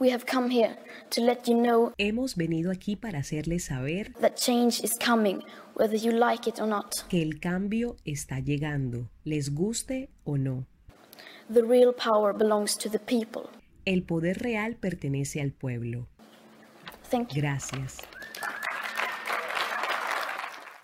We have come here to let you know Hemos venido aquí para hacerles saber that change is coming, whether you like it or not. que el cambio está llegando, les guste o no. The real power belongs to the people. El poder real pertenece al pueblo. Thank you. Gracias.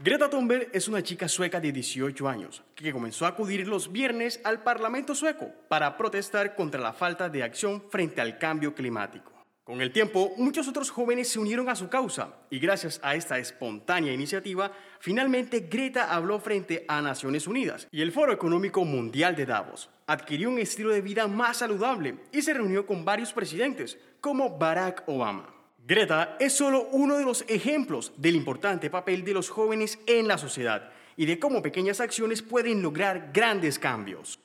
Greta Thunberg es una chica sueca de 18 años que comenzó a acudir los viernes al Parlamento sueco para protestar contra la falta de acción frente al cambio climático. Con el tiempo, muchos otros jóvenes se unieron a su causa y gracias a esta espontánea iniciativa, finalmente Greta habló frente a Naciones Unidas y el Foro Económico Mundial de Davos. Adquirió un estilo de vida más saludable y se reunió con varios presidentes, como Barack Obama. Greta es solo uno de los ejemplos del importante papel de los jóvenes en la sociedad y de cómo pequeñas acciones pueden lograr grandes cambios.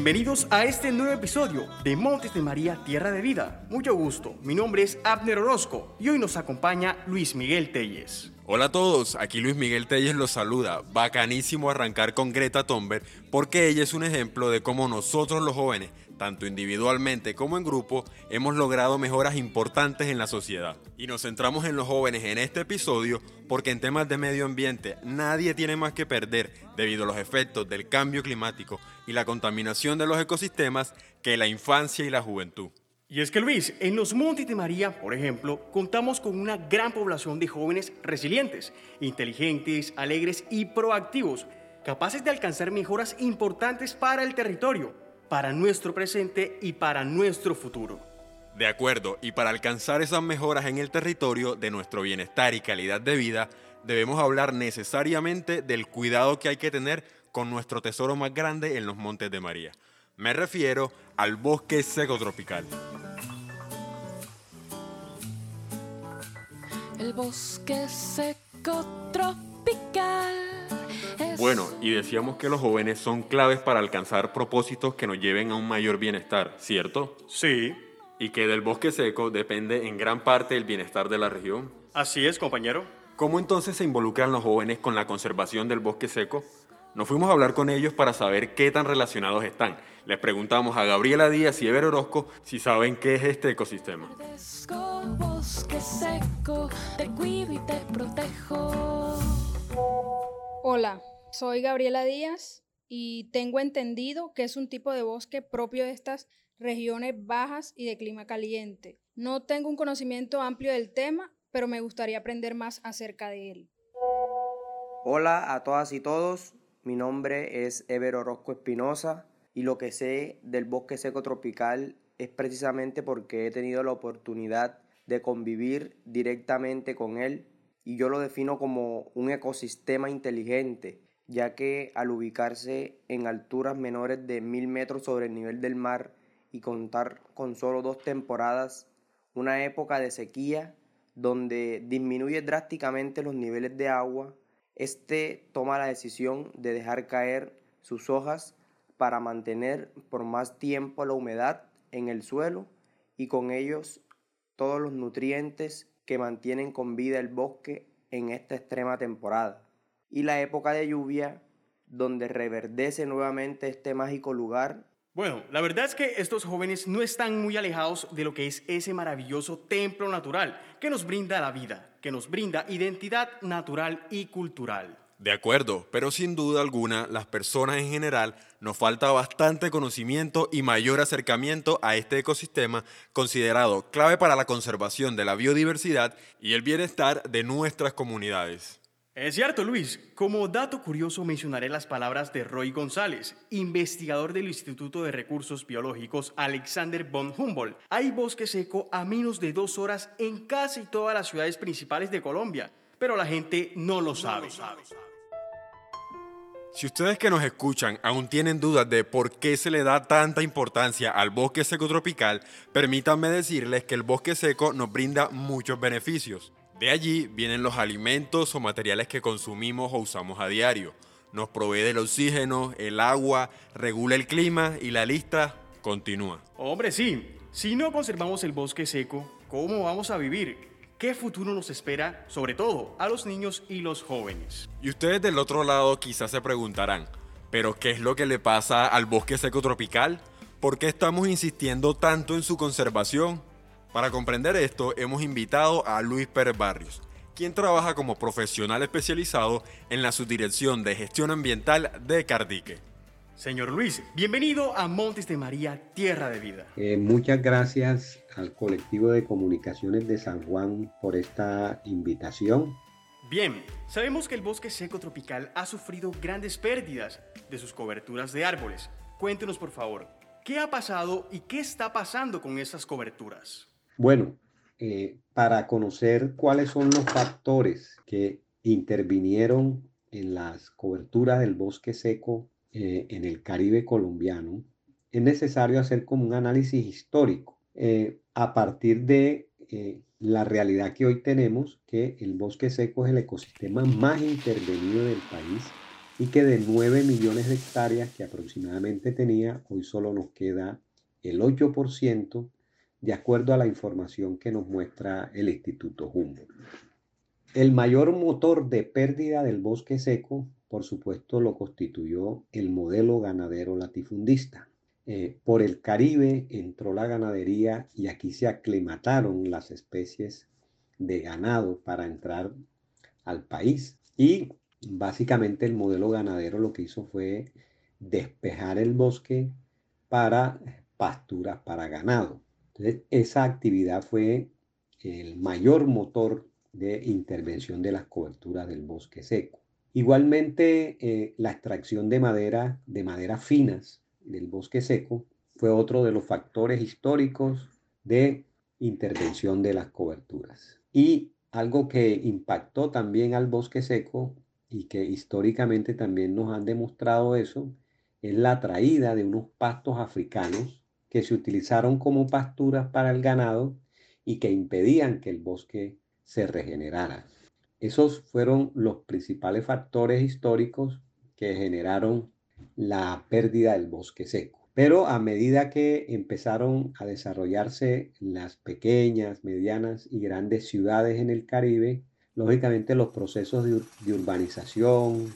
Bienvenidos a este nuevo episodio de Montes de María, Tierra de Vida. Mucho gusto, mi nombre es Abner Orozco y hoy nos acompaña Luis Miguel Telles. Hola a todos, aquí Luis Miguel Telles los saluda. Bacanísimo arrancar con Greta Thunberg porque ella es un ejemplo de cómo nosotros los jóvenes, tanto individualmente como en grupo, hemos logrado mejoras importantes en la sociedad. Y nos centramos en los jóvenes en este episodio porque en temas de medio ambiente nadie tiene más que perder debido a los efectos del cambio climático y la contaminación de los ecosistemas que la infancia y la juventud. Y es que Luis, en los Montes de María, por ejemplo, contamos con una gran población de jóvenes resilientes, inteligentes, alegres y proactivos, capaces de alcanzar mejoras importantes para el territorio, para nuestro presente y para nuestro futuro. De acuerdo, y para alcanzar esas mejoras en el territorio de nuestro bienestar y calidad de vida, debemos hablar necesariamente del cuidado que hay que tener con nuestro tesoro más grande en los Montes de María. Me refiero al bosque seco tropical. El bosque seco tropical. Bueno, y decíamos que los jóvenes son claves para alcanzar propósitos que nos lleven a un mayor bienestar, ¿cierto? Sí, Y que del bosque seco depende en gran parte el bienestar de la región. así es, compañero. ¿Cómo entonces se involucran los jóvenes con la conservación del bosque seco? Nos fuimos a hablar con ellos para saber qué tan relacionados están. Les preguntamos a Gabriela Díaz y Ever Orozco si saben qué es este ecosistema. Hola, soy Gabriela Díaz y tengo entendido que es un tipo de bosque propio de estas regiones bajas y de clima caliente. No tengo un conocimiento amplio del tema, pero me gustaría aprender más acerca de él. Hola a todas y todos, mi nombre es Ever Orozco Espinosa y lo que sé del bosque seco tropical es precisamente porque he tenido la oportunidad de convivir directamente con él y yo lo defino como un ecosistema inteligente, ya que al ubicarse en alturas menores de mil metros sobre el nivel del mar y contar con solo dos temporadas, una época de sequía donde disminuye drásticamente los niveles de agua, este toma la decisión de dejar caer sus hojas para mantener por más tiempo la humedad en el suelo y con ellos todos los nutrientes que mantienen con vida el bosque en esta extrema temporada. Y la época de lluvia, donde reverdece nuevamente este mágico lugar Bueno, la verdad es que estos jóvenes no están muy alejados de lo que es ese maravilloso templo natural que nos brinda la vida, que nos brinda identidad natural y cultural. De acuerdo, pero sin duda alguna, las personas en general nos falta bastante conocimiento y mayor acercamiento a este ecosistema considerado clave para la conservación de la biodiversidad y el bienestar de nuestras comunidades. Es cierto, Luis. Como dato curioso mencionaré las palabras de Roy González, investigador del Instituto de Recursos Biológicos Alexander von Humboldt. Hay bosque seco a menos de dos horas en casi todas las ciudades principales de Colombia, pero la gente no lo sabe. Si ustedes que nos escuchan aún tienen dudas de por qué se le da tanta importancia al bosque seco tropical, permítanme decirles que el bosque seco nos brinda muchos beneficios. De allí vienen los alimentos o materiales que consumimos o usamos a diario. Nos provee del oxígeno, el agua, regula el clima y la lista continúa. Hombre, sí. Si no conservamos el bosque seco, ¿cómo vamos a vivir? ¿Qué futuro nos espera, sobre todo a los niños y los jóvenes? Y ustedes del otro lado quizás se preguntarán, ¿pero qué es lo que le pasa al bosque seco tropical? ¿Por qué estamos insistiendo tanto en su conservación? Para comprender esto, hemos invitado a Luis Pérez Barrios, quien trabaja como profesional especializado en la subdirección de gestión ambiental de Cardique. Señor Luis, bienvenido a Montes de María, Tierra de Vida. Eh, muchas gracias al colectivo de comunicaciones de San Juan por esta invitación. Bien, sabemos que el bosque seco tropical ha sufrido grandes pérdidas de sus coberturas de árboles. Cuéntenos por favor, ¿qué ha pasado y qué está pasando con esas coberturas? Bueno, eh, para conocer cuáles son los factores que intervinieron en las coberturas del bosque seco eh, en el Caribe colombiano, es necesario hacer como un análisis histórico eh, a partir de la realidad que hoy tenemos, que el bosque seco es el ecosistema más intervenido del país y que de 9 millones de hectáreas que aproximadamente tenía, hoy solo nos queda el 8% de acuerdo a la información que nos muestra el Instituto Humboldt. El mayor motor de pérdida del bosque seco por supuesto, lo constituyó el modelo ganadero latifundista. Eh, por el Caribe entró la ganadería y aquí se aclimataron las especies de ganado para entrar al país. Y básicamente el modelo ganadero lo que hizo fue despejar el bosque para pasturas para ganado. Esa actividad fue el mayor motor de intervención de las coberturas del bosque seco. Igualmente, eh, la extracción de madera, de maderas finas del bosque seco, fue otro de los factores históricos de intervención de las coberturas. Y algo que impactó también al bosque seco y que históricamente también nos han demostrado eso, es la traída de unos pastos africanos que se utilizaron como pasturas para el ganado y que impedían que el bosque se regenerara. Esos fueron los principales factores históricos que generaron la pérdida del bosque seco. Pero a medida que empezaron a desarrollarse las pequeñas, medianas y grandes ciudades en el Caribe, lógicamente los procesos de, urbanización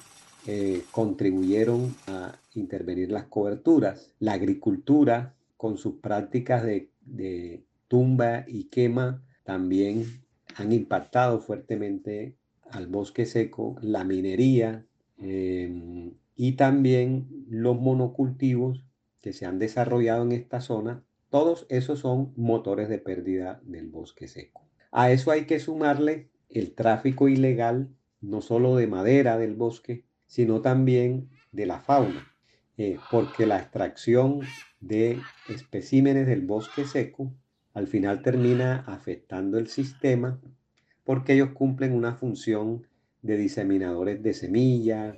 eh, contribuyeron a intervenir las coberturas. La agricultura, con sus prácticas de, tumba y quema, también han impactado fuertemente al bosque seco, la minería em, y también los monocultivos que se han desarrollado en esta zona. Todos esos son motores de pérdida del bosque seco. A eso hay que sumarle el tráfico ilegal, no solo de madera del bosque, sino también de la fauna, eh, porque la extracción de especímenes del bosque seco al final termina afectando el sistema porque ellos cumplen una función de diseminadores de semilla.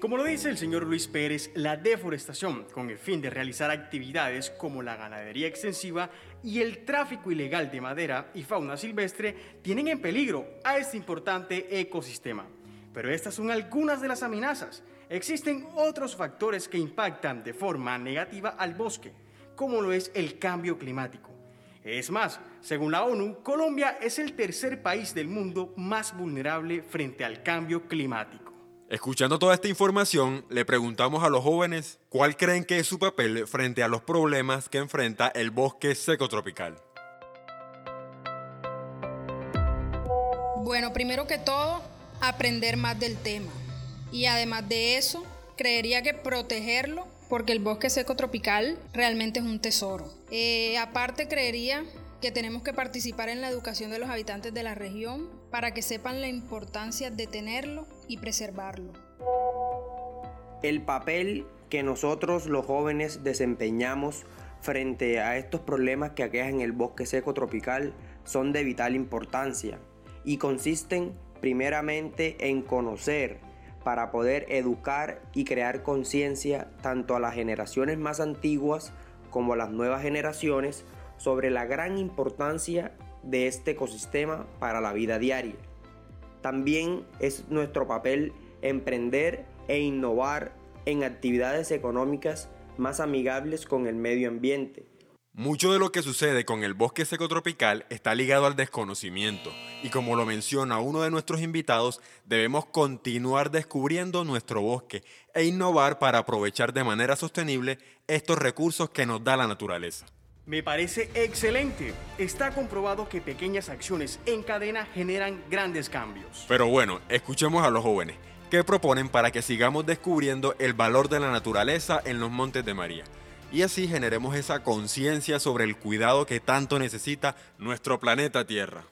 Como lo dice el señor Luis Pérez, la deforestación, con el fin de realizar actividades como la ganadería extensiva y el tráfico ilegal de madera y fauna silvestre, tienen en peligro a este importante ecosistema. Pero estas son algunas de las amenazas Existen otros factores que impactan de forma negativa al bosque, como lo es el cambio climático. Es más, según la ONU, Colombia es el tercer país del mundo más vulnerable frente al cambio climático. Escuchando toda esta información, le preguntamos a los jóvenes cuál creen que es su papel frente a los problemas que enfrenta el bosque seco tropical. Bueno, primero que todo, aprender más del tema. Y además de eso, creería que protegerlo, porque el bosque seco tropical realmente es un tesoro. Eh, aparte, creería que tenemos que participar en la educación de los habitantes de la región para que sepan la importancia de tenerlo y preservarlo. El papel que nosotros los jóvenes desempeñamos frente a estos problemas que aquejan el bosque seco tropical son de vital importancia y consisten primeramente en conocer para poder educar y crear conciencia tanto a las generaciones más antiguas como a las nuevas generaciones sobre la gran importancia de este ecosistema para la vida diaria. También es nuestro papel emprender e innovar en actividades económicas más amigables con el medio ambiente. Mucho de lo que sucede con el bosque seco tropical está ligado al desconocimiento y como lo menciona uno de nuestros invitados, debemos continuar descubriendo nuestro bosque e innovar para aprovechar de manera sostenible estos recursos que nos da la naturaleza. Me parece excelente. Está comprobado que pequeñas acciones en cadena generan grandes cambios. Pero bueno, escuchemos a los jóvenes. ¿Qué proponen para que sigamos descubriendo el valor de la naturaleza en los Montes de María? Y así generemos esa conciencia sobre el cuidado que tanto necesita nuestro planeta Tierra.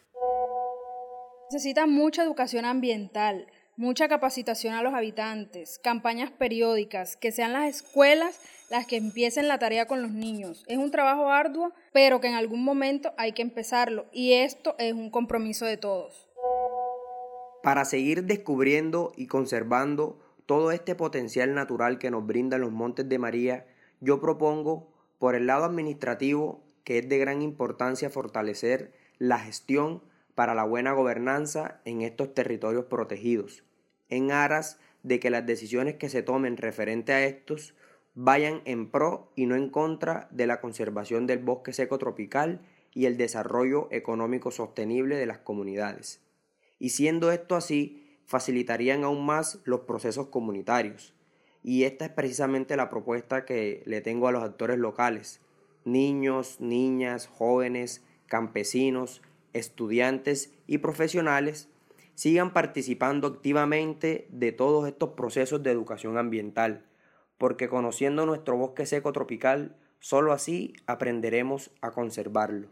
Necesita mucha educación ambiental, mucha capacitación a los habitantes, campañas periódicas, que sean las escuelas las que empiecen la tarea con los niños. Es un trabajo arduo, pero que en algún momento hay que empezarlo y esto es un compromiso de todos. Para seguir descubriendo y conservando todo este potencial natural que nos brindan los Montes de María, yo propongo, por el lado administrativo, que es de gran importancia fortalecer la gestión para la buena gobernanza en estos territorios protegidos, en aras de que las decisiones que se tomen referente a estos vayan en pro y no en contra de la conservación del bosque seco tropical y el desarrollo económico sostenible de las comunidades. Y siendo esto así, facilitarían aún más los procesos comunitarios. Y esta es precisamente la propuesta que le tengo a los actores locales, niños, niñas, jóvenes, campesinos, estudiantes y profesionales, sigan participando activamente de todos estos procesos de educación ambiental, porque conociendo nuestro bosque seco tropical, solo así aprenderemos a conservarlo.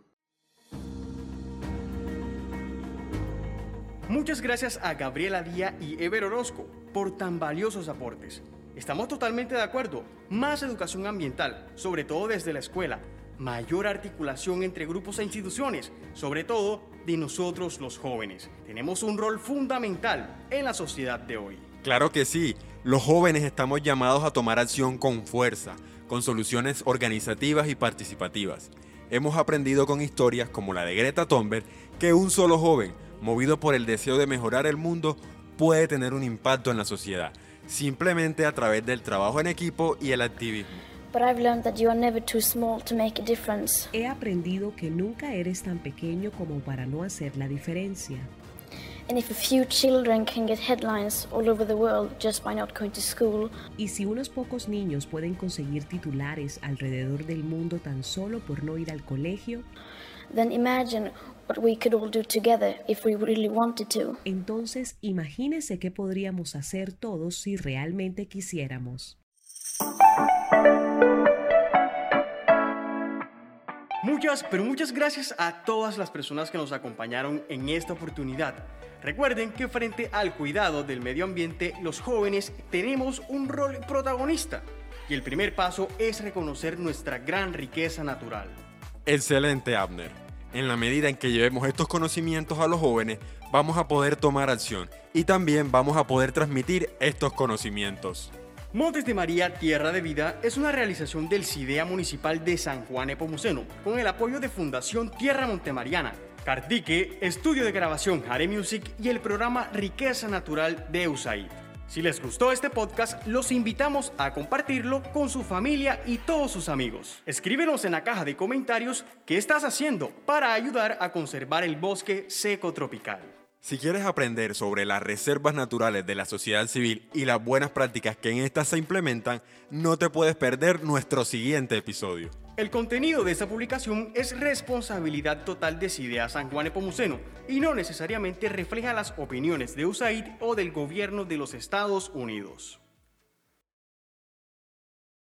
Muchas gracias a Gabriela Díaz y Ever Orozco por tan valiosos aportes. Estamos totalmente de acuerdo. Más educación ambiental, sobre todo desde la escuela. Mayor articulación entre grupos e instituciones, sobre todo de nosotros los jóvenes. Tenemos un rol fundamental en la sociedad de hoy. Claro que sí. Los jóvenes estamos llamados a tomar acción con fuerza, con soluciones organizativas y participativas. Hemos aprendido con historias como la de Greta Thunberg que un solo joven, movido por el deseo de mejorar el mundo, puede tener un impacto en la sociedad, simplemente a través del trabajo en equipo y el activismo. He aprendido que nunca eres tan pequeño como para no hacer la diferencia. Y si unos pocos niños pueden conseguir titulares alrededor del mundo tan solo por no ir al colegio, then imagine what we could all do together if we really wanted to. Entonces, imagínese qué podríamos hacer todos si realmente quisiéramos. Muchas, pero muchas gracias a todas las personas que nos acompañaron en esta oportunidad. Recuerden que frente al cuidado del medio ambiente, los jóvenes tenemos un rol protagonista. Y el primer paso es reconocer nuestra gran riqueza natural. Excelente, Abner. En la medida en que llevemos estos conocimientos a los jóvenes, vamos a poder tomar acción y también vamos a poder transmitir estos conocimientos. Montes de María Tierra de Vida es una realización del CIDEA Municipal de San Juan Epomuceno con el apoyo de Fundación Tierra Montemariana, Cartique, Estudio de Grabación Jare Music y el programa Riqueza Natural de USAID. Si les gustó este podcast, los invitamos a compartirlo con su familia y todos sus amigos. Escríbenos en la caja de comentarios qué estás haciendo para ayudar a conservar el bosque seco tropical. Si quieres aprender sobre las reservas naturales de la sociedad civil y las buenas prácticas que en estas se implementan, no te puedes perder nuestro siguiente episodio. El contenido de esta publicación es responsabilidad total de CIDEA San Juan Epomuceno y no necesariamente refleja las opiniones de USAID o del gobierno de los Estados Unidos.